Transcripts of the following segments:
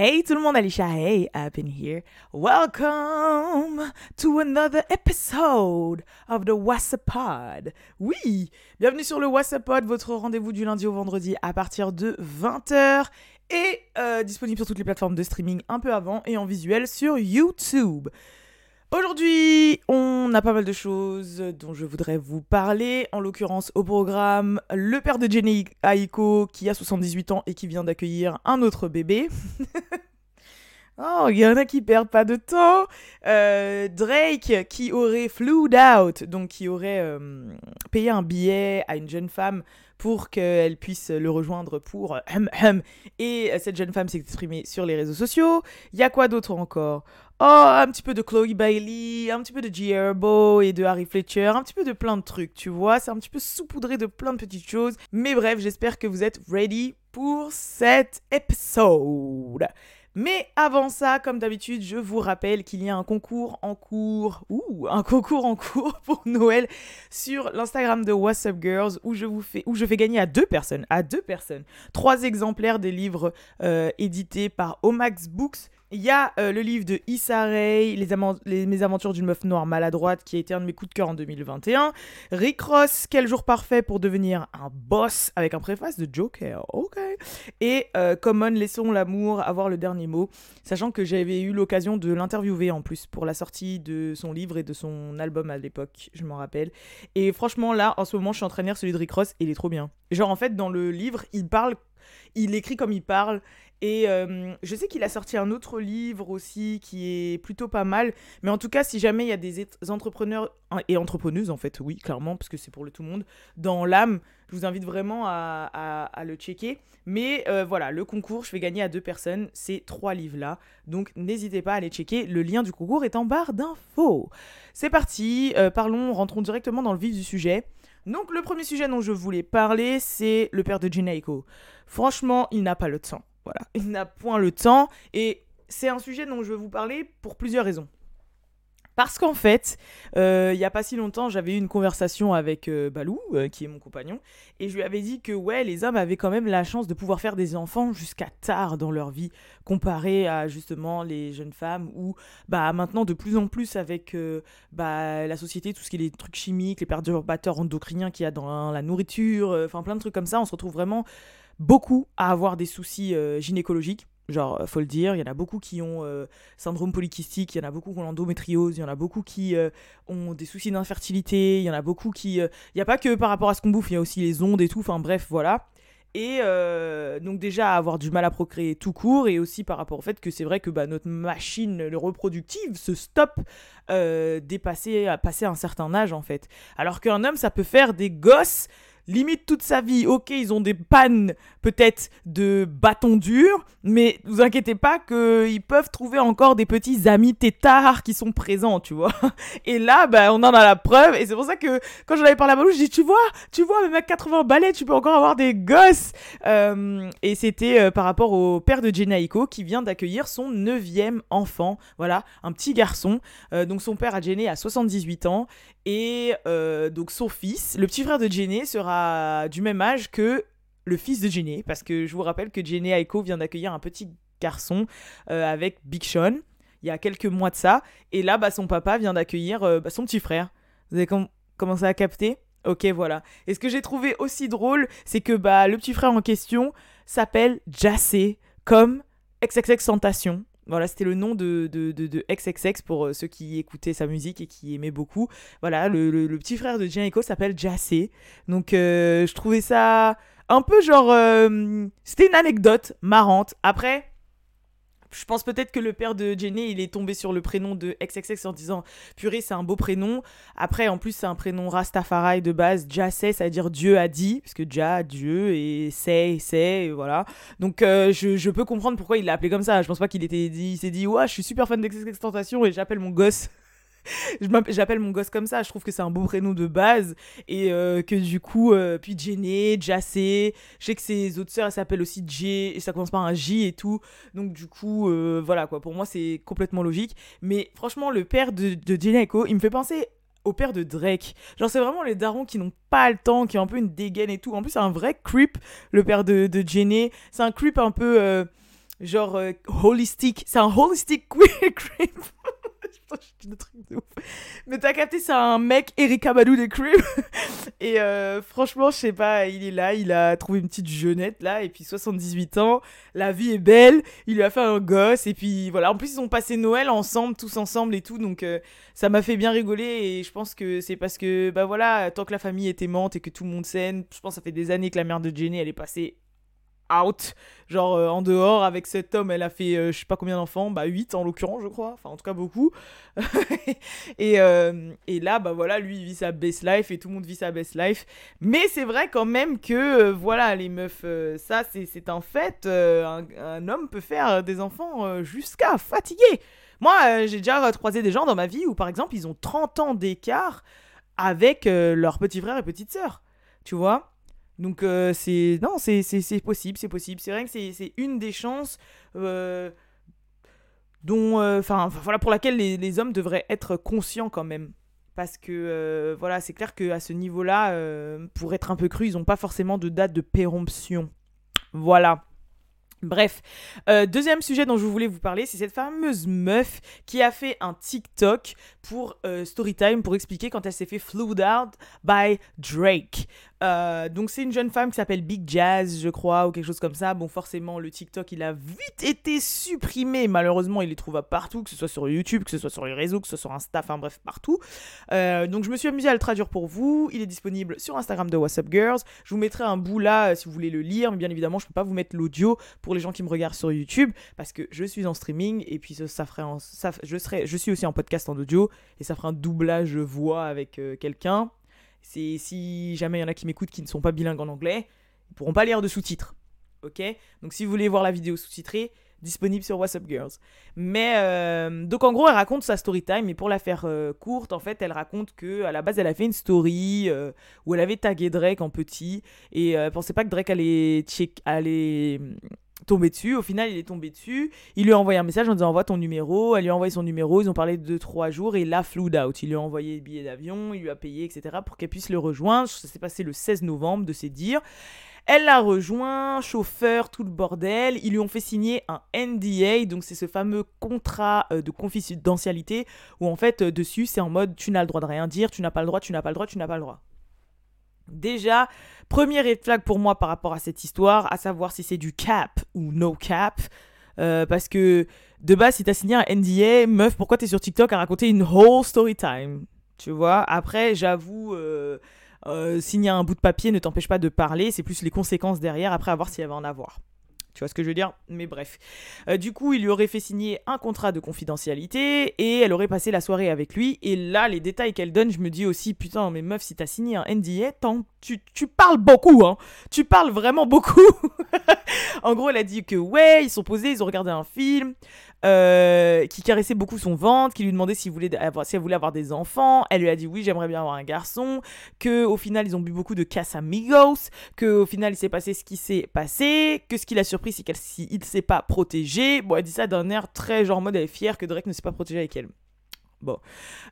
Hey tout le monde, Alicia, hey, up in here. Welcome to another episode of the WhatsApp Pod. Oui, bienvenue sur le WhatsApp Pod, votre rendez-vous du lundi au vendredi à partir de 20h et euh, disponible sur toutes les plateformes de streaming un peu avant et en visuel sur YouTube. Aujourd'hui, on a pas mal de choses dont je voudrais vous parler. En l'occurrence, au programme, le père de Jenny Aiko qui a 78 ans et qui vient d'accueillir un autre bébé. oh, il y en a qui perdent pas de temps. Euh, Drake qui aurait flew out, donc qui aurait euh, payé un billet à une jeune femme pour qu'elle puisse le rejoindre pour hum, hum. et cette jeune femme s'est exprimée sur les réseaux sociaux. Il y a quoi d'autre encore? Oh, un petit peu de Chloe Bailey, un petit peu de G. Herbo et de Harry Fletcher, un petit peu de plein de trucs, tu vois. C'est un petit peu saupoudré de plein de petites choses. Mais bref, j'espère que vous êtes ready pour cet épisode. Mais avant ça, comme d'habitude, je vous rappelle qu'il y a un concours en cours, ouh, un concours en cours pour Noël sur l'Instagram de What's Up Girls où je vous fais gagner à deux personnes, à deux personnes, trois exemplaires des livres euh, édités par Omax Books il y a euh, le livre de Issa Rae, les, les, Mes aventures d'une meuf noire maladroite, qui a été un de mes coups de cœur en 2021. Rick Ross, Quel jour parfait pour devenir un boss, avec un préface de Joker, ok. Et euh, Common, Laissons l'amour avoir le dernier mot, sachant que j'avais eu l'occasion de l'interviewer en plus pour la sortie de son livre et de son album à l'époque, je m'en rappelle. Et franchement, là, en ce moment, je suis en train de lire celui de Rick Ross et il est trop bien. Genre, en fait, dans le livre, il parle il écrit comme il parle. Et euh, je sais qu'il a sorti un autre livre aussi qui est plutôt pas mal. Mais en tout cas, si jamais il y a des entrepreneurs et entrepreneuses, en fait, oui, clairement, parce que c'est pour le tout le monde, dans l'âme, je vous invite vraiment à, le checker. Mais euh, voilà, le concours, je vais gagner à deux personnes ces trois livres-là. Donc n'hésitez pas à les checker. Le lien du concours est en barre d'infos. C'est parti, euh, parlons, rentrons directement dans le vif du sujet. Donc le premier sujet dont je voulais parler, c'est le père de Jineiko. Franchement, il n'a pas le temps. Il n'a point le temps et c'est un sujet dont je veux vous parler pour plusieurs raisons. Parce qu'en fait, euh, il n'y a pas si longtemps, j'avais eu une conversation avec euh, Balou, euh, qui est mon compagnon, et je lui avais dit que ouais, les hommes avaient quand même la chance de pouvoir faire des enfants jusqu'à tard dans leur vie, comparé à justement les jeunes femmes, où bah maintenant de plus en plus avec bah, la société, tout ce qui est les trucs chimiques, les perturbateurs endocriniens qu'il y a dans la nourriture, enfin plein de trucs comme ça, on se retrouve vraiment beaucoup à avoir des soucis gynécologiques Genre, faut le dire, il y en a beaucoup qui ont euh, syndrome polykystique, il y en a beaucoup qui ont l'endométriose, il y en a beaucoup qui euh, ont des soucis d'infertilité, il y en a beaucoup qui... Euh, il n'y a pas que par rapport à ce qu'on bouffe, il y a aussi les ondes et tout, enfin bref, voilà. Et donc déjà avoir du mal à procréer tout court, et aussi par rapport au fait que c'est vrai que bah, notre machine reproductive se stoppe dépasser, à passer un certain âge en fait. Alors qu'un homme, ça peut faire des gosses limite toute sa vie. Ok, ils ont des pannes peut-être de bâton dur, mais vous inquiétez pas qu'ils peuvent trouver encore des petits amis tétards qui sont présents, tu vois. Et là, bah, on en a la preuve, et c'est pour ça que quand j'en avais parlé à Malou, je dis, tu vois, tu vois, même à 80 balais, tu peux encore avoir des gosses. Euh, et c'était euh, par rapport au père de Jennaiko qui vient d'accueillir son neuvième enfant, voilà, un petit garçon. Euh, donc son père a Jenny à 78 ans, et donc son fils, le petit frère de Jenny, sera du même âge que le fils de Jenny, parce que je vous rappelle que Jenny Aiko vient d'accueillir un petit garçon euh, avec Big Sean il y a quelques mois de ça, et là bah, son papa vient d'accueillir euh, bah, son petit frère. Vous avez commencé à capter? Ok, voilà. Et ce que j'ai trouvé aussi drôle, c'est que bah, le petit frère en question s'appelle Jassé, comme XXX Tentation. Voilà, c'était le nom de, de, de, XXX pour euh, ceux qui écoutaient sa musique et qui aimaient beaucoup. Voilà, le, le, petit frère de Echo s'appelle Jassé. Donc, euh, je trouvais ça un peu genre. Euh, c'était une anecdote marrante. Après, je pense peut-être que le père de Jenny, il est tombé sur le prénom de XXX en disant purée, c'est un beau prénom. Après, en plus, c'est un prénom Rastafari de base. Jassé, ça veut dire Dieu a dit, parce que Ja, Dieu, et c'est, c'est, voilà. Donc, euh, je, je, peux comprendre pourquoi il l'a appelé comme ça. Je pense pas qu'il était dit, il s'est dit, ouais, je suis super fan d'XXX Tentation et j'appelle mon gosse j'appelle mon gosse comme ça. Je trouve que c'est un beau prénom de base. Et euh, que du coup, euh, puis Jenny, Jassé. Je sais que ses autres sœurs, elles s'appellent aussi J. Et ça commence par un J et tout. Donc du coup, euh, voilà quoi. Pour moi, c'est complètement logique. Mais franchement, le père de, de Echo, il me fait penser au père de Drake. Genre, c'est vraiment les darons qui n'ont pas le temps, qui ont un peu une dégaine et tout. En plus, c'est un vrai creep, le père de, de Jenny. C'est un creep un peu genre holistic. C'est un holistic queer crib. Mais t'as capté, c'est un mec Erika Badou des Crib. et euh, franchement, je sais pas, il est là, il a trouvé une petite jeunette là, et puis 78 ans, la vie est belle, il lui a fait un gosse, et puis voilà. En plus, ils ont passé Noël ensemble, tous ensemble et tout, donc euh, ça m'a fait bien rigoler, et je pense que c'est parce que, bah voilà, tant que la famille est aimante et que tout le monde s'aime, je pense que ça fait des années que la mère de Jenny, elle est passée out, genre euh, en dehors avec cet homme, elle a fait euh, je sais pas combien d'enfants, bah 8 en l'occurrence je crois, enfin en tout cas beaucoup. et, euh, et, là bah voilà, lui il vit sa best life et tout le monde vit sa best life. Mais c'est vrai quand même que voilà les meufs, ça c'est un fait, un, un, homme peut faire des enfants jusqu'à fatiguer. Moi j'ai déjà croisé des gens dans ma vie où par exemple ils ont 30 ans d'écart avec leurs petits frères et petites sœurs, tu vois? Donc euh, c'est non, c'est possible, c'est possible. C'est vrai que c'est une des chances euh, dont, euh, enfin voilà, pour laquelle les, hommes devraient être conscients quand même. Parce que voilà, c'est clair qu'à ce niveau-là, pour être un peu cru, ils n'ont pas forcément de date de péremption. Voilà. Bref, euh, deuxième sujet dont je voulais vous parler, c'est cette fameuse meuf qui a fait un TikTok pour euh, Storytime pour expliquer quand elle s'est fait flued out by Drake. Euh, donc c'est une jeune femme qui s'appelle Big Jazz, je crois, ou quelque chose comme ça. Bon, forcément, le TikTok, il a vite été supprimé. Malheureusement, il est trouvable partout, que ce soit sur YouTube, que ce soit sur les réseaux, que ce soit sur Insta, enfin bref, partout. donc je me suis amusée à le traduire pour vous. Il est disponible sur Instagram de WhatsApp Girls. Je vous mettrai un bout là si vous voulez le lire, mais bien évidemment, je peux pas vous mettre l'audio pour les gens qui me regardent sur YouTube parce que je suis en streaming et puis ça, ferait ça, je serai je suis aussi en podcast en audio et ça ferait un doublage voix avec euh, quelqu'un. C'est si jamais il y en a qui m'écoutent qui ne sont pas bilingues en anglais, ils pourront pas lire de sous-titres. OK? Donc si vous voulez voir la vidéo sous-titrée, disponible sur WhatsApp Girls. Mais euh, donc en gros, elle raconte sa story time, mais pour la faire euh, courte, en fait, elle raconte que à la base, elle a fait une story où elle avait tagué Drake en petit et elle pensait pas que Drake allait, check, allait tomber dessus. Au final, il est tombé dessus. Il lui a envoyé un message en disant envoie ton numéro. Elle lui a envoyé son numéro. Ils ont parlé de 2-3 jours et l'a flew out. Il lui a envoyé le billet d'avion, il lui a payé, etc. pour qu'elle puisse le rejoindre. Ça s'est passé le 16 novembre de ses dires. Elle l'a rejoint, chauffeur, tout le bordel. Ils lui ont fait signer un NDA, donc c'est ce fameux contrat euh, de confidentialité où en fait euh, dessus c'est en mode tu n'as le droit de rien dire, tu n'as pas le droit, tu n'as pas le droit, tu n'as pas le droit. Déjà, premier red flag pour moi par rapport à cette histoire, à savoir si c'est du cap ou no cap. Euh, parce que de base, si t'as signé un NDA, meuf, pourquoi t'es sur TikTok à raconter une whole story time? Tu vois? Après, j'avoue, euh, signer un bout de papier ne t'empêche pas de parler, c'est plus les conséquences derrière, après à voir s'il y avait en avoir. Tu vois ce que je veux dire? Mais bref. Euh, du coup, il lui aurait fait signer un contrat de confidentialité et elle aurait passé la soirée avec lui. Et là, les détails qu'elle donne, je me dis aussi, putain, mais meuf, si t'as signé un NDA, tu, tu parles beaucoup, hein Tu parles vraiment beaucoup En gros, elle a dit que ouais, ils sont posés, ils ont regardé un film. Euh, qui caressait beaucoup son ventre, qui lui demandait si, voulait avoir, si elle voulait avoir des enfants. Elle lui a dit oui, j'aimerais bien avoir un garçon. Que au final, ils ont bu beaucoup de Casamigos. Que au final, il s'est passé ce qui s'est passé. Que ce qui l'a surpris, c'est qu'il ne s'est pas protégé. Bon, elle dit ça d'un air très genre mode, elle est fière que Drake ne s'est pas protégé avec elle. Bon,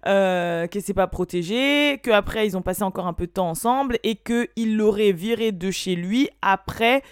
euh, qu'elle s'est pas protégée, qu'après ils ont passé encore un peu de temps ensemble et qu'il l'aurait viré de chez lui après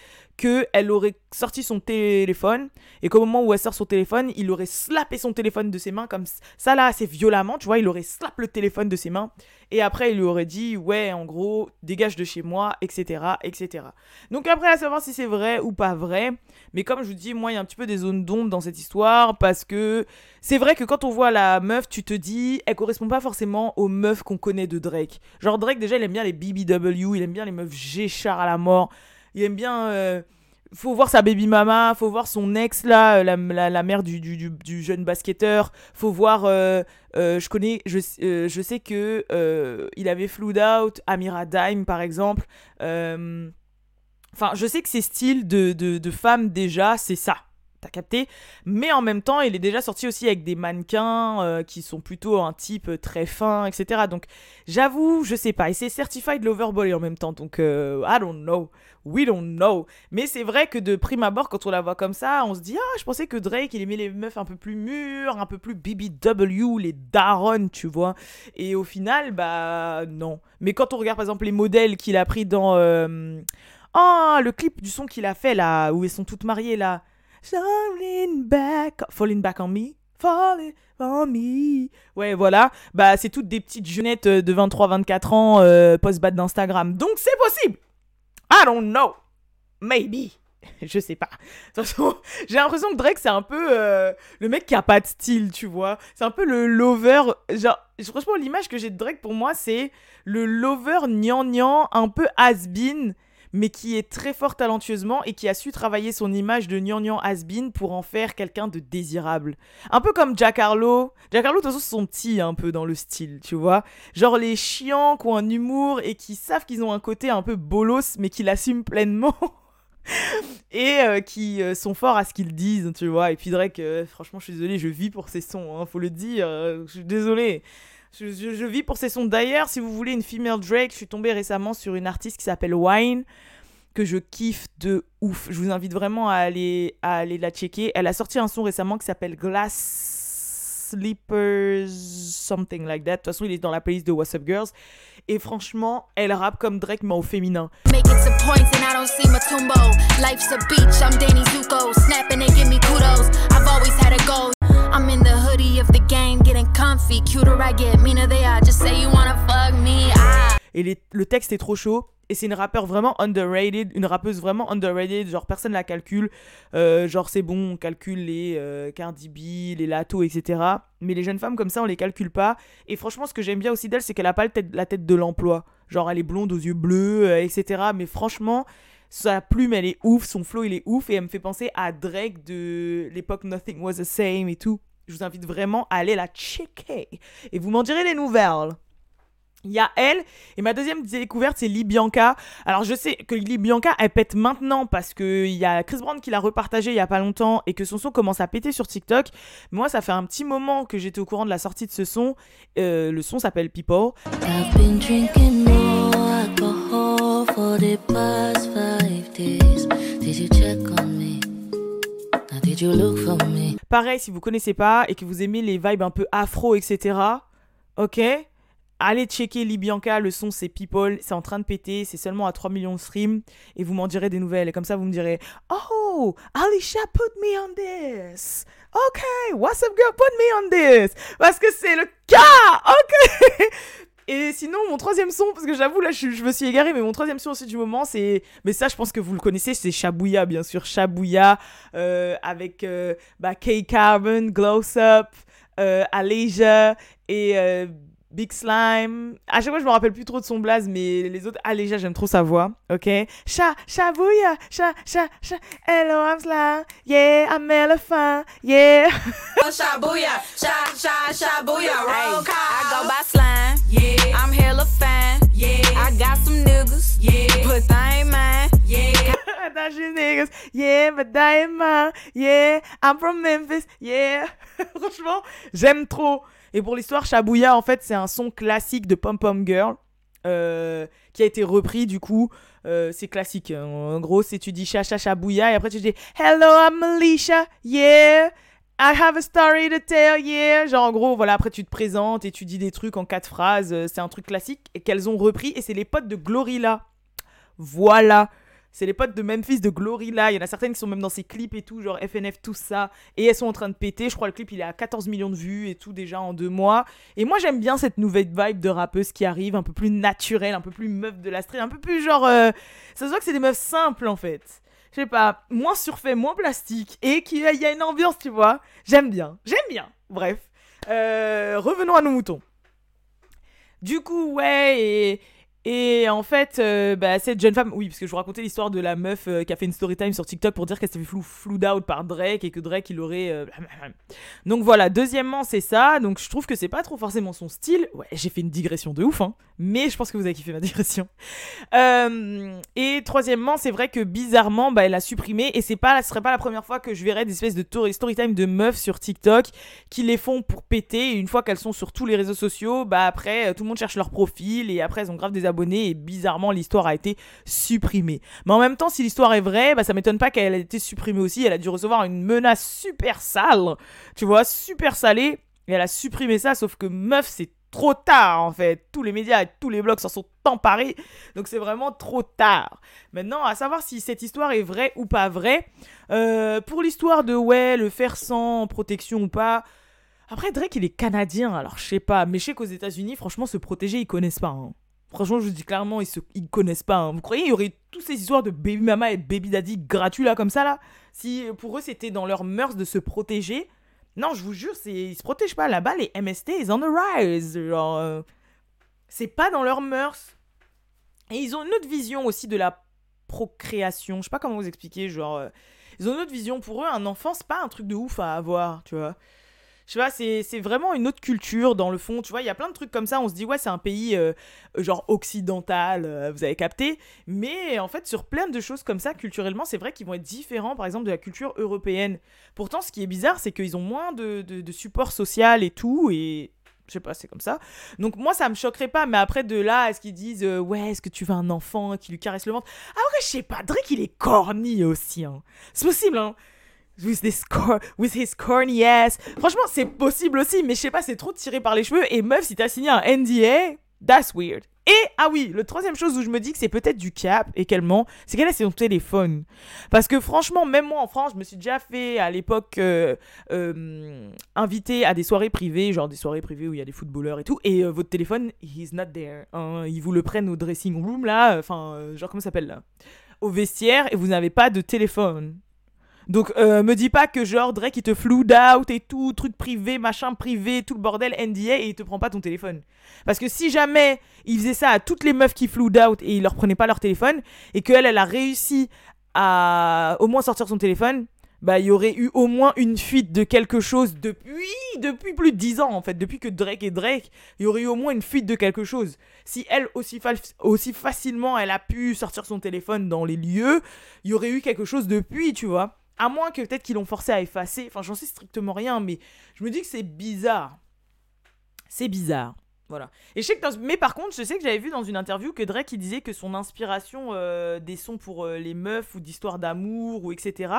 qu'elle aurait sorti son téléphone et qu'au moment où elle sort son téléphone, il aurait slappé son téléphone de ses mains comme ça là assez violemment, tu vois, il aurait slappé le téléphone de ses mains et après il lui aurait dit ouais en gros dégage de chez moi, etc. etc. Donc après à savoir si c'est vrai ou pas vrai, mais comme je vous dis, moi il y a un petit peu des zones d'ombre dans cette histoire parce que c'est vrai que quand on voit la meuf, tu te dis elle correspond pas forcément aux meufs qu'on connaît de Drake. Genre Drake déjà il aime bien les BBW, il aime bien les meufs G-char à la mort il aime bien. Euh, faut voir sa baby mama, faut voir son ex là, la, la, mère du, du, du, jeune basketteur, faut voir, euh, euh, je connais, je, je sais que il avait flued out Amira Dime par exemple. Enfin, je sais que ces styles de, de, de femmes déjà, c'est ça. T'as capté Mais en même temps, il est déjà sorti aussi avec des mannequins qui sont plutôt un type très fin, etc. Donc, j'avoue, je sais pas. Et c'est certified loverboy en même temps. Donc, I don't know. We don't know. Mais c'est vrai que de prime abord, quand on la voit comme ça, on se dit Ah, je pensais que Drake, il aimait les meufs un peu plus mûres, un peu plus BBW, les darons, tu vois. Et au final, bah non. Mais quand on regarde par exemple les modèles qu'il a pris dans. Euh... Oh, le clip du son qu'il a fait là, où elles sont toutes mariées là. Falling back, falling back on me, falling on me. Ouais, voilà. Bah, c'est toutes des petites jeunettes euh, de 23-24 ans euh, post-bad d'Instagram. Donc, c'est possible. I don't know. Maybe. Je sais pas. J'ai l'impression que Drake, c'est un peu euh, le mec qui a pas de style, tu vois. C'est un peu le lover. Genre, franchement, l'image que j'ai de Drake pour moi, c'est le lover gnangnan, un peu has-been, mais qui est très fort talentueusement et qui a su travailler son image de gnangnan has-been pour en faire quelqu'un de désirable. Un peu comme Jack Harlow. Jack Harlow, de toute façon, sont petits un peu dans le style, tu vois. Genre les chiants qui ont un humour et qui savent qu'ils ont un côté un peu bolos, mais qui l'assument pleinement. et euh, qui euh, sont forts à ce qu'ils disent, tu vois. Et puis Drake, euh, franchement, je suis désolée, je vis pour ses sons, hein, faut le dire. je suis désolée. Je, vis pour ses sons. D'ailleurs, si vous voulez une female Drake, je suis tombée récemment sur une artiste qui s'appelle Wine, que je kiffe de ouf. Je vous invite vraiment à aller, à aller la checker. Elle a sorti un son récemment qui s'appelle Glass Sleepers, something like that. De toute façon, il est dans la playlist de What's Up Girls. Et franchement, elle rappe comme Drake, mais au féminin. Et le texte est trop chaud. Et c'est une rappeur vraiment underrated, une rappeuse vraiment underrated, genre personne la calcule. Euh, genre c'est bon, on calcule les euh, Cardi B, les Lato, etc. Mais les jeunes femmes comme ça, on les calcule pas. Et franchement, ce que j'aime bien aussi d'elle, c'est qu'elle a pas la tête de l'emploi. Genre elle est blonde aux yeux bleus, euh, etc. Mais franchement, sa plume, elle est ouf, son flow, il est ouf. Et elle me fait penser à Drake de l'époque Nothing Was the Same et tout. Je vous invite vraiment à aller la checker. Et vous m'en direz les nouvelles. Il y a elle, et ma deuxième découverte, c'est Libianca. Alors, je sais que Libianca, elle pète maintenant parce qu'il y a Chris Brown qui l'a repartagé il y a pas longtemps et que son son commence à péter sur TikTok. Moi, ça fait un petit moment que j'étais au courant de la sortie de ce son. Euh, le son s'appelle People. Pareil, si vous connaissez pas et que vous aimez les vibes un peu afro, etc. Ok? Allez checker Libianca, le son c'est People, c'est en train de péter, c'est seulement à 3 millions de streams et vous m'en direz des nouvelles. Et comme ça vous me direz Oh, Alicia put me on this. Ok, what's up girl, put me on this. Parce que c'est le cas, ok. Et sinon, mon troisième son, parce que j'avoue, là, je, me suis égaré, mais mon troisième son aussi du moment, c'est. Mais ça, je pense que vous le connaissez, c'est Shabouya, bien sûr. Shabouya, euh, avec euh, bah, K-Carbon, Gloss Up, euh, et euh, Big Slime. À chaque fois, je me rappelle plus trop de son blaze, mais les autres. Ah, déjà, j'aime trop sa voix. Ok? Cha, chabouya, cha, cha, cha. Hello, I'm Slime. Yeah, I'm elephant. Yeah. oh, chabouya, cha, cha, chabouya. Roll call. I go by Slime. Yeah. I'm hella fan. Yeah. I got some niggas. Yeah. But I ain't mine. Yeah. I got some niggas. Yeah, but I ain't mine. Yeah. I'm from Memphis. Yeah. Franchement, j'aime trop. Et pour l'histoire, Shabouya, en fait, c'est un son classique de Pom Pom Girl. Euh, qui a été repris du coup euh, c'est classique. En gros c'est tu dis cha cha Shabouya et après tu dis hello I'm Alicia yeah I have a story to tell yeah. Genre en gros voilà après tu te présentes et tu dis des trucs en quatre phrases euh, c'est un truc classique qu'elles ont repris et c'est les potes de Glorilla. Voilà c'est les potes de Memphis de Glorilla. Il y en a certaines qui sont même dans ses clips et tout, genre FNF, tout ça. Et elles sont en train de péter. Je crois le clip, il est à 14 millions de vues et tout déjà en deux mois. Et moi, j'aime bien cette nouvelle vibe de rappeuse qui arrive, un peu plus naturelle, un peu plus meuf de la street, un peu plus genre. Euh, ça se voit que c'est des meufs simples en fait. Je sais pas, moins surfait, moins plastique. Et qu'il y a une ambiance, tu vois. J'aime bien. J'aime bien. Bref. Euh, revenons à nos moutons. Du coup, ouais, et en fait, euh, bah, cette jeune femme, oui, parce que je vous racontais l'histoire de la meuf euh, qui a fait une story time sur TikTok pour dire qu'elle s'est fait flou, out par Drake et que Drake il aurait. Euh, donc voilà, deuxièmement, c'est ça. Donc je trouve que c'est pas trop forcément son style. Ouais, j'ai fait une digression de ouf, hein. Mais je pense que vous avez kiffé ma digression. et troisièmement, c'est vrai que bizarrement, bah, elle a supprimé. Et c'est pas, ce serait pas la première fois que je verrais des espèces de story time de meufs sur TikTok qui les font pour péter. Une fois qu'elles sont sur tous les réseaux sociaux, bah après, tout le monde cherche leur profil et après, elles ont grave des et bizarrement l'histoire a été supprimée. Mais en même temps, si l'histoire est vraie, bah, ça m'étonne pas qu'elle ait été supprimée aussi. Elle a dû recevoir une menace super sale, tu vois, super salée. Et elle a supprimé ça, sauf que meuf, c'est trop tard en fait. Tous les médias et tous les blogs s'en sont emparés. Donc c'est vraiment trop tard. Maintenant, à savoir si cette histoire est vraie ou pas vraie. Euh, pour l'histoire de ouais, le faire sans protection ou pas. Après, Drake, il est canadien, alors je sais pas. Mais je sais qu'aux États-Unis, franchement, se protéger, ils connaissent pas. Hein. Franchement, je vous dis clairement, ils, se, connaissent pas. Hein. Vous croyez qu'il y aurait toutes ces histoires de baby mama et baby daddy gratuits là, comme ça, là? Si pour eux, c'était dans leurs mœurs de se protéger. Non, je vous jure, c'est, ils se protègent pas. Là-bas, les MST, ils on the rise. Genre, euh, c'est pas dans leurs mœurs. Et ils ont une autre vision aussi de la procréation. Je sais pas comment vous expliquer. Genre, euh, ils ont une autre vision. Pour eux, un enfant, c'est pas un truc de ouf à avoir, tu vois je sais pas, c'est vraiment une autre culture dans le fond. Tu vois, il y a plein de trucs comme ça. On se dit, ouais, c'est un pays euh, genre occidental, euh, vous avez capté. Mais en fait, sur plein de choses comme ça, culturellement, c'est vrai qu'ils vont être différents, par exemple, de la culture européenne. Pourtant, ce qui est bizarre, c'est qu'ils ont moins de, de, support social et tout. Et je sais pas, c'est comme ça. Donc moi, ça me choquerait pas, mais après de là, est-ce qu'ils disent euh, ouais, est-ce que tu veux un enfant qui lui caresse le ventre? Ah ouais, je sais pas, Drake il est corny aussi. Hein. C'est possible, hein with, this with his corny ass. Franchement, c'est possible aussi, mais je sais pas, c'est trop tiré par les cheveux. Et meuf, si t'as signé un NDA, that's weird. Et, ah oui, le troisième chose où je me dis que c'est peut-être du cap et qu'elle ment, c'est qu'elle a son téléphone. Parce que franchement, même moi en France, je me suis déjà fait à l'époque euh, euh, inviter à des soirées privées, genre des soirées privées où il y a des footballeurs et tout, et euh, votre téléphone, he's not there. Hein. ils vous le prennent au dressing room là, enfin, genre comment ça s'appelle là? Au vestiaire, et vous n'avez pas de téléphone. Donc, euh, me dis pas que genre Drake il te flood out et tout, truc privé, machin privé, tout le bordel NDA et il te prend pas ton téléphone. Parce que si jamais il faisait ça à toutes les meufs qui flood out et il leur prenait pas leur téléphone et qu'elle, elle a réussi à au moins sortir son téléphone, bah il y aurait eu au moins une fuite de quelque chose depuis depuis plus de 10 ans en fait. Depuis que Drake est Drake il y aurait eu au moins une fuite de quelque chose. Si elle aussi, aussi facilement elle a pu sortir son téléphone dans les lieux il y aurait eu quelque chose depuis tu vois à moins que peut-être qu'ils l'ont forcé à effacer. Enfin, j'en sais strictement rien, mais je me dis que c'est bizarre. C'est bizarre. Voilà. Et je sais que Mais par contre, je sais que j'avais vu dans une interview que Drake disait que son inspiration euh, des sons pour euh, les meufs ou d'histoires d'amour ou etc.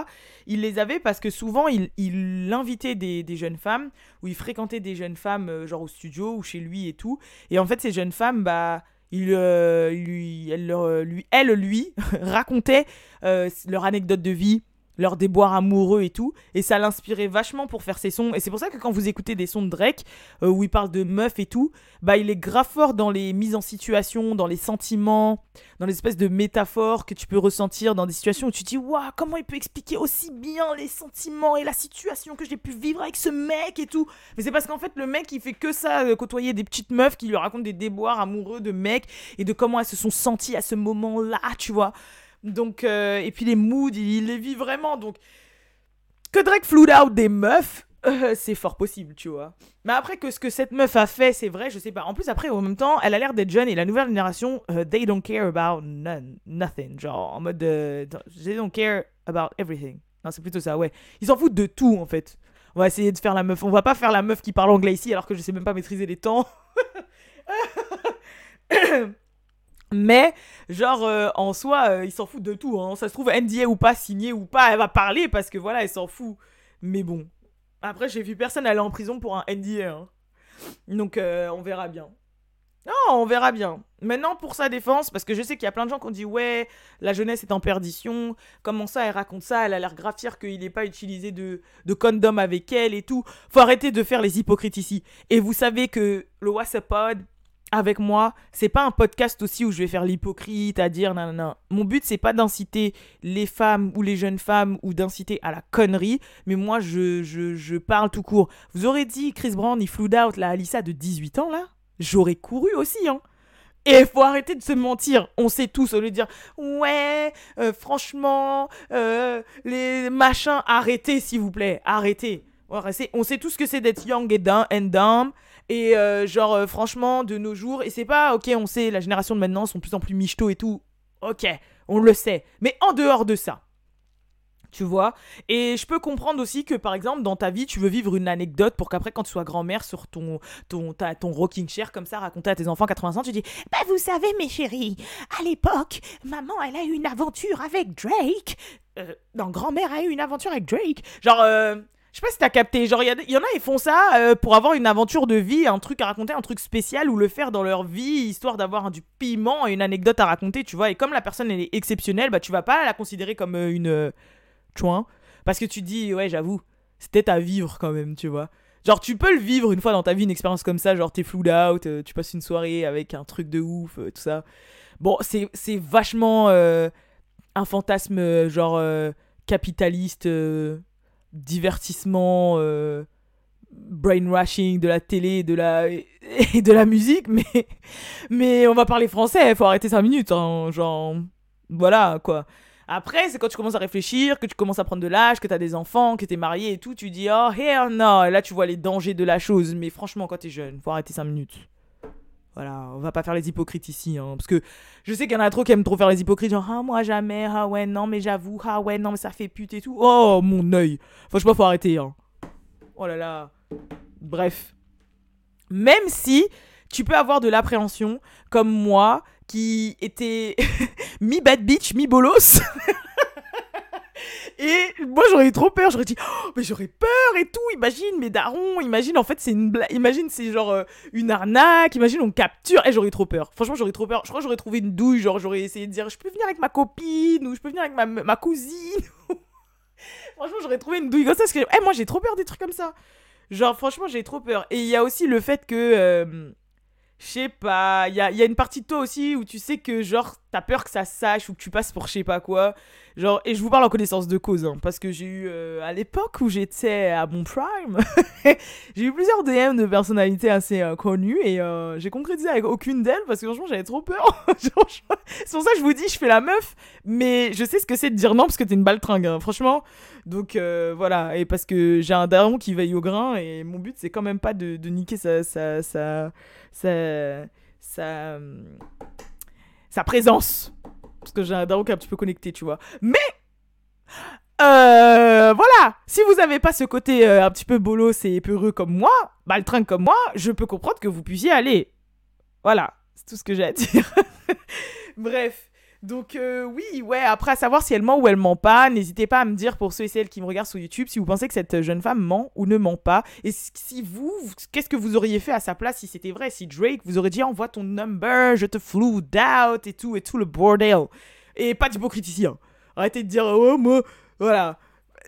Il les avait parce que souvent il, invitait des, jeunes femmes ou il fréquentait des jeunes femmes euh, genre au studio ou chez lui et tout. Et en fait ces jeunes femmes bah il lui, elle, lui, lui racontait leur anecdote de vie, leur déboire amoureux et tout. Et ça l'inspirait vachement pour faire ses sons. Et c'est pour ça que quand vous écoutez des sons de Drake, euh, où il parle de meufs et tout, bah il est grave fort dans les mises en situation, dans les sentiments, dans les espèces de métaphores que tu peux ressentir dans des situations où tu te dis, waouh, comment il peut expliquer aussi bien les sentiments et la situation que j'ai pu vivre avec ce mec et tout. Mais c'est parce qu'en fait, le mec, il fait que ça, euh, côtoyer des petites meufs qui lui racontent des déboires amoureux de mecs et de comment elles se sont senties à ce moment-là, tu vois. Donc, euh, et puis les moods, il, les vit vraiment. Donc, que Drake flood out des meufs, euh, c'est fort possible, tu vois. Mais après, que ce que cette meuf a fait, c'est vrai, je sais pas. En plus, après, en même temps, elle a l'air d'être jeune et la nouvelle génération, euh, they don't care about nothing. Genre, en mode, they don't care about everything. Non, c'est plutôt ça, ouais. Ils s'en foutent de tout, en fait. On va essayer de faire la meuf. On va pas faire la meuf qui parle anglais ici alors que je sais même pas maîtriser les temps. Mais, genre, euh, en soi, euh, il s'en fout de tout. Hein. Ça se trouve, NDA ou pas, signé ou pas, elle va parler parce que voilà, elle s'en fout. Mais bon. Après, j'ai vu personne aller en prison pour un NDA. Hein. Donc, euh, on verra bien. Non, on verra bien. Maintenant, pour sa défense, parce que je sais qu'il y a plein de gens qui ont dit Ouais, la jeunesse est en perdition. Comment ça, elle raconte ça? Elle a l'air grave qu'il n'ait pas utilisé de, de condom avec elle et tout. Faut arrêter de faire les hypocrites ici. Et vous savez que le WhatsApp avec moi, c'est pas un podcast aussi où je vais faire l'hypocrite à dire non, non, non. Mon but, c'est pas d'inciter les femmes ou les jeunes femmes ou d'inciter à la connerie, mais moi, je, je, parle tout court. Vous aurez dit Chris Brown, il flood out la Alissa de 18 ans, là? J'aurais couru aussi, hein. Et il faut arrêter de se mentir. On sait tous, au lieu de dire Ouais, euh, franchement, euh, les machins, arrêtez s'il vous plaît, arrêtez. On sait tous ce que c'est d'être young et dumb, and dumb. Et euh, genre, euh, franchement, de nos jours, et c'est pas, ok, on sait, la génération de maintenant sont plus en plus michto et tout. Ok, on le sait. Mais en dehors de ça, tu vois. Et je peux comprendre aussi que, par exemple, dans ta vie, tu veux vivre une anecdote pour qu'après, quand tu sois grand-mère sur ton, ton, ton rocking chair, comme ça, raconter à tes enfants 80 ans, tu dis Bah, vous savez, mes chéris, à l'époque, maman, elle a eu une aventure avec Drake. Euh, non, grand-mère a eu une aventure avec Drake. Genre, Je sais pas si t'as capté. Genre, il y, en a, ils font ça euh, pour avoir une aventure de vie, un truc à raconter, un truc spécial ou le faire dans leur vie, histoire d'avoir du piment et une anecdote à raconter, tu vois. Et comme la personne, elle est exceptionnelle, bah, tu vas pas la considérer comme euh, une. Euh, tu vois Parce que tu dis, ouais, j'avoue, c'était à vivre quand même, tu vois. Genre, tu peux le vivre une fois dans ta vie, une expérience comme ça. Genre, t'es floued out, tu passes une soirée avec un truc de ouf, tout ça. Bon, c'est vachement un fantasme, genre, capitaliste divertissement, euh, brainwashing de la télé de la, et de la musique, mais, mais on va parler français, faut arrêter 5 minutes, hein, genre, voilà, quoi. Après, c'est quand tu commences à réfléchir, que tu commences à prendre de l'âge, que tu as des enfants, que tu es marié et tout, tu dis, oh, hell no, et là tu vois les dangers de la chose, mais franchement, quand tu es jeune, faut arrêter 5 minutes. Voilà, on va pas faire les hypocrites ici, hein, parce que je sais qu'il y en a trop qui aiment trop faire les hypocrites, genre ah moi jamais, ah ouais non mais j'avoue, ah ouais non mais ça fait pute et tout. Oh mon œil, franchement faut arrêter. Hein. Oh là là. Bref, même si tu peux avoir de l'appréhension, comme moi qui était mi bad bitch, mi bolos. Et moi, j'aurais eu trop peur. J'aurais dit, oh, mais j'aurais peur et tout. Imagine, mes darons. Imagine, en fait, c'est une blague. Imagine, c'est genre euh, une arnaque. Imagine, on capture. Et j'aurais eu trop peur. Franchement, j'aurais trop peur. Je crois que j'aurais trouvé une douille. Genre, j'aurais essayé de dire, je peux venir avec ma copine ou je peux venir avec ma, ma cousine. franchement, j'aurais trouvé une douille comme ça. Parce que, hey, eh, moi, j'ai trop peur des trucs comme ça. Genre, franchement, j'ai trop peur. Et il y a aussi le fait que. Euh, je sais pas, il y a, une partie de toi aussi où tu sais que genre t'as peur que ça sache ou que tu passes pour je sais pas quoi. Genre, et je vous parle en connaissance de cause, hein, parce que j'ai eu, euh, à l'époque où j'étais à mon prime, j'ai eu plusieurs DM de personnalités assez euh, connues et euh, j'ai concrétisé avec aucune d'elles parce que franchement j'avais trop peur. c'est pour ça que je vous dis, je fais la meuf, mais je sais ce que c'est de dire non parce que t'es une baltringue, hein, franchement. Donc voilà, et parce que j'ai un daron qui veille au grain et mon but c'est quand même pas de, de niquer sa, sa, sa, sa, sa, sa présence parce que j'ai un daron qui est un petit peu connecté, tu vois. Mais euh, voilà, si vous n'avez pas ce côté euh, un petit peu bolos et peureux comme moi, train comme moi, je peux comprendre que vous puissiez aller. Voilà, c'est tout ce que j'ai à dire. Bref, donc euh, oui, ouais, après à savoir si elle ment ou elle ment pas, n'hésitez pas à me dire pour ceux et celles qui me regardent sur YouTube si vous pensez que cette jeune femme ment ou ne ment pas. Et si vous, qu'est-ce que vous auriez fait à sa place si c'était vrai? Si Drake vous aurait dit envoie ton number, je te flou out et tout, et tout le bordel. Et pas d'hypocrite hein. Arrêtez de dire oh moi, voilà.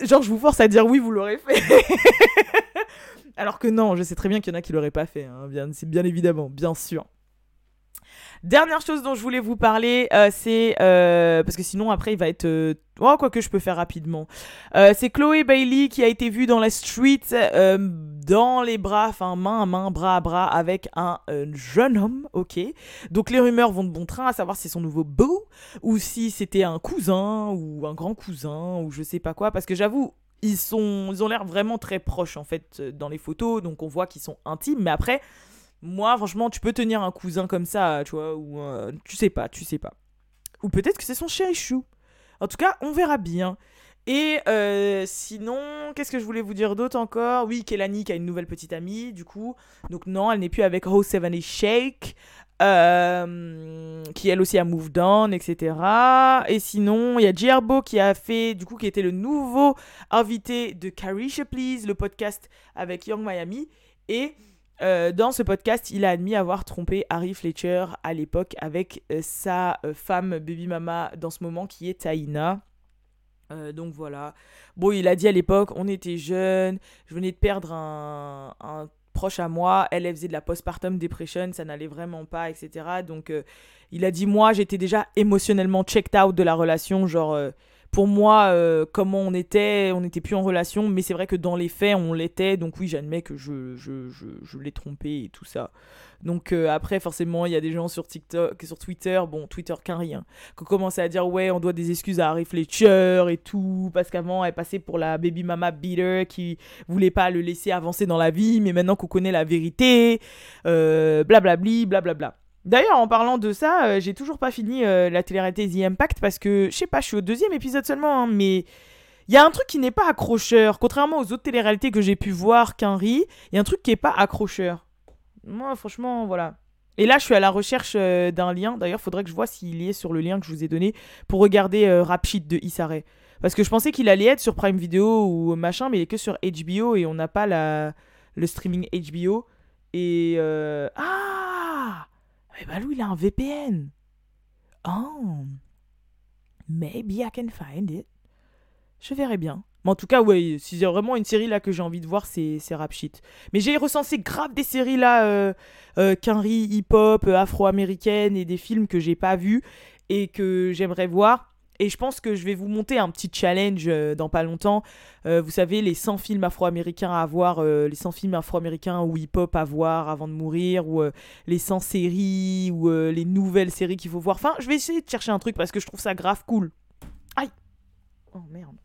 Genre je vous force à dire oui, vous l'aurez fait. Alors que non, je sais très bien qu'il y en a qui l'auraient pas fait, hein, bien évidemment, bien sûr. Dernière chose dont je voulais vous parler, euh, c'est euh, parce que sinon après il va être euh, oh quoi que je peux faire rapidement. c'est Chloé Bailey qui a été vue dans la street dans les bras, enfin main à main, bras à bras avec un jeune homme, ok. Donc les rumeurs vont de bon train à savoir si c'est son nouveau beau ou si c'était un cousin ou un grand cousin ou je sais pas quoi parce que j'avoue ils sont ils ont l'air vraiment très proches en fait dans les photos donc on voit qu'ils sont intimes mais après moi, franchement, tu peux tenir un cousin comme ça, tu vois, ou tu sais pas, tu sais pas. Ou peut-être que c'est son chéri chou. En tout cas, on verra bien. Et euh, sinon, qu'est-ce que je voulais vous dire d'autre encore? Oui, Kelani qui a une nouvelle petite amie, du coup. Donc non, elle n'est plus avec Ho 70 Shake, euh, qui elle aussi a moved on, etc. Et sinon, il y a Gerbo qui a fait, du coup, qui était le nouveau invité de Carisha Please, le podcast avec Young Miami. Et euh, dans ce podcast, il a admis avoir trompé Harry Fletcher à l'époque avec euh, sa euh, femme baby mama dans ce moment qui est Taina. donc voilà. Bon, il a dit à l'époque, on était jeunes, je venais de perdre un, proche à moi, elle, elle faisait de la postpartum depression, ça n'allait vraiment pas, etc. Donc il a dit, moi, j'étais déjà émotionnellement checked out de la relation, genre pour moi, euh, comment on était, on n'était plus en relation, mais c'est vrai que dans les faits, on l'était, donc oui, j'admets que je, je, je, l'ai trompé et tout ça. Donc euh, après, forcément, il y a des gens sur TikTok, sur Twitter, bon, Twitter qu'un rien, qui commencent à dire ouais, on doit des excuses à Harry Fletcher et tout, parce qu'avant, elle passait pour la baby mama beater qui voulait pas le laisser avancer dans la vie, mais maintenant qu'on connaît la vérité, euh, blablabli, blablabla. D'ailleurs, en parlant de ça, euh, j'ai toujours pas fini euh, la télé-réalité The Impact parce que, je sais pas, je suis au deuxième épisode seulement, hein, mais il y a un truc qui n'est pas accrocheur. Contrairement aux autres télé-réalités que j'ai pu voir qu'Henri, il y a un truc qui est pas accrocheur. Moi, franchement, voilà. Et là, je suis à la recherche euh, d'un lien. D'ailleurs, il faudrait que je vois s'il y est sur le lien que je vous ai donné pour regarder Rap Sheet de Isare. Parce que je pensais qu'il allait être sur Prime Video ou machin, mais il est que sur HBO et on n'a pas le streaming HBO. Et. euh, Ah Mais Balou, il a un VPN. Oh. Maybe I can find it. Je verrai bien. Mais en tout cas, ouais, si c'est vraiment une série là que j'ai envie de voir, c'est Rap Shit. Mais j'ai recensé grave des séries là, euh, euh, hip-hop, euh, afro-américaine et des films que j'ai pas vus et que j'aimerais voir. Et je pense que je vais vous monter un petit challenge euh, dans pas longtemps. Euh, vous savez, les 100 films afro-américains à voir, euh, les 100 films afro-américains ou hip-hop à voir avant de mourir, ou les 100 séries, ou les nouvelles séries qu'il faut voir. Enfin, je vais essayer de chercher un truc parce que je trouve ça grave cool. Aïe Oh merde.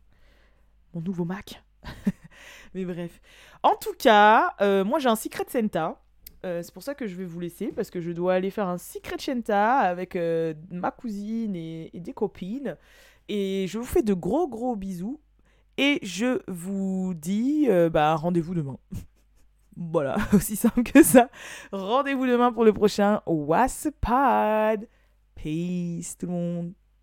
Mon nouveau Mac. Mais bref. En tout cas, moi j'ai un Secret Santa. Euh, c'est pour ça que je vais vous laisser parce que je dois aller faire un Secret Santa avec euh, ma cousine et, des copines. Et je vous fais de gros gros bisous. Et je vous dis euh, bah, rendez-vous demain. voilà, aussi simple que ça. Rendez-vous demain pour le prochain What's Pod. Peace tout le monde.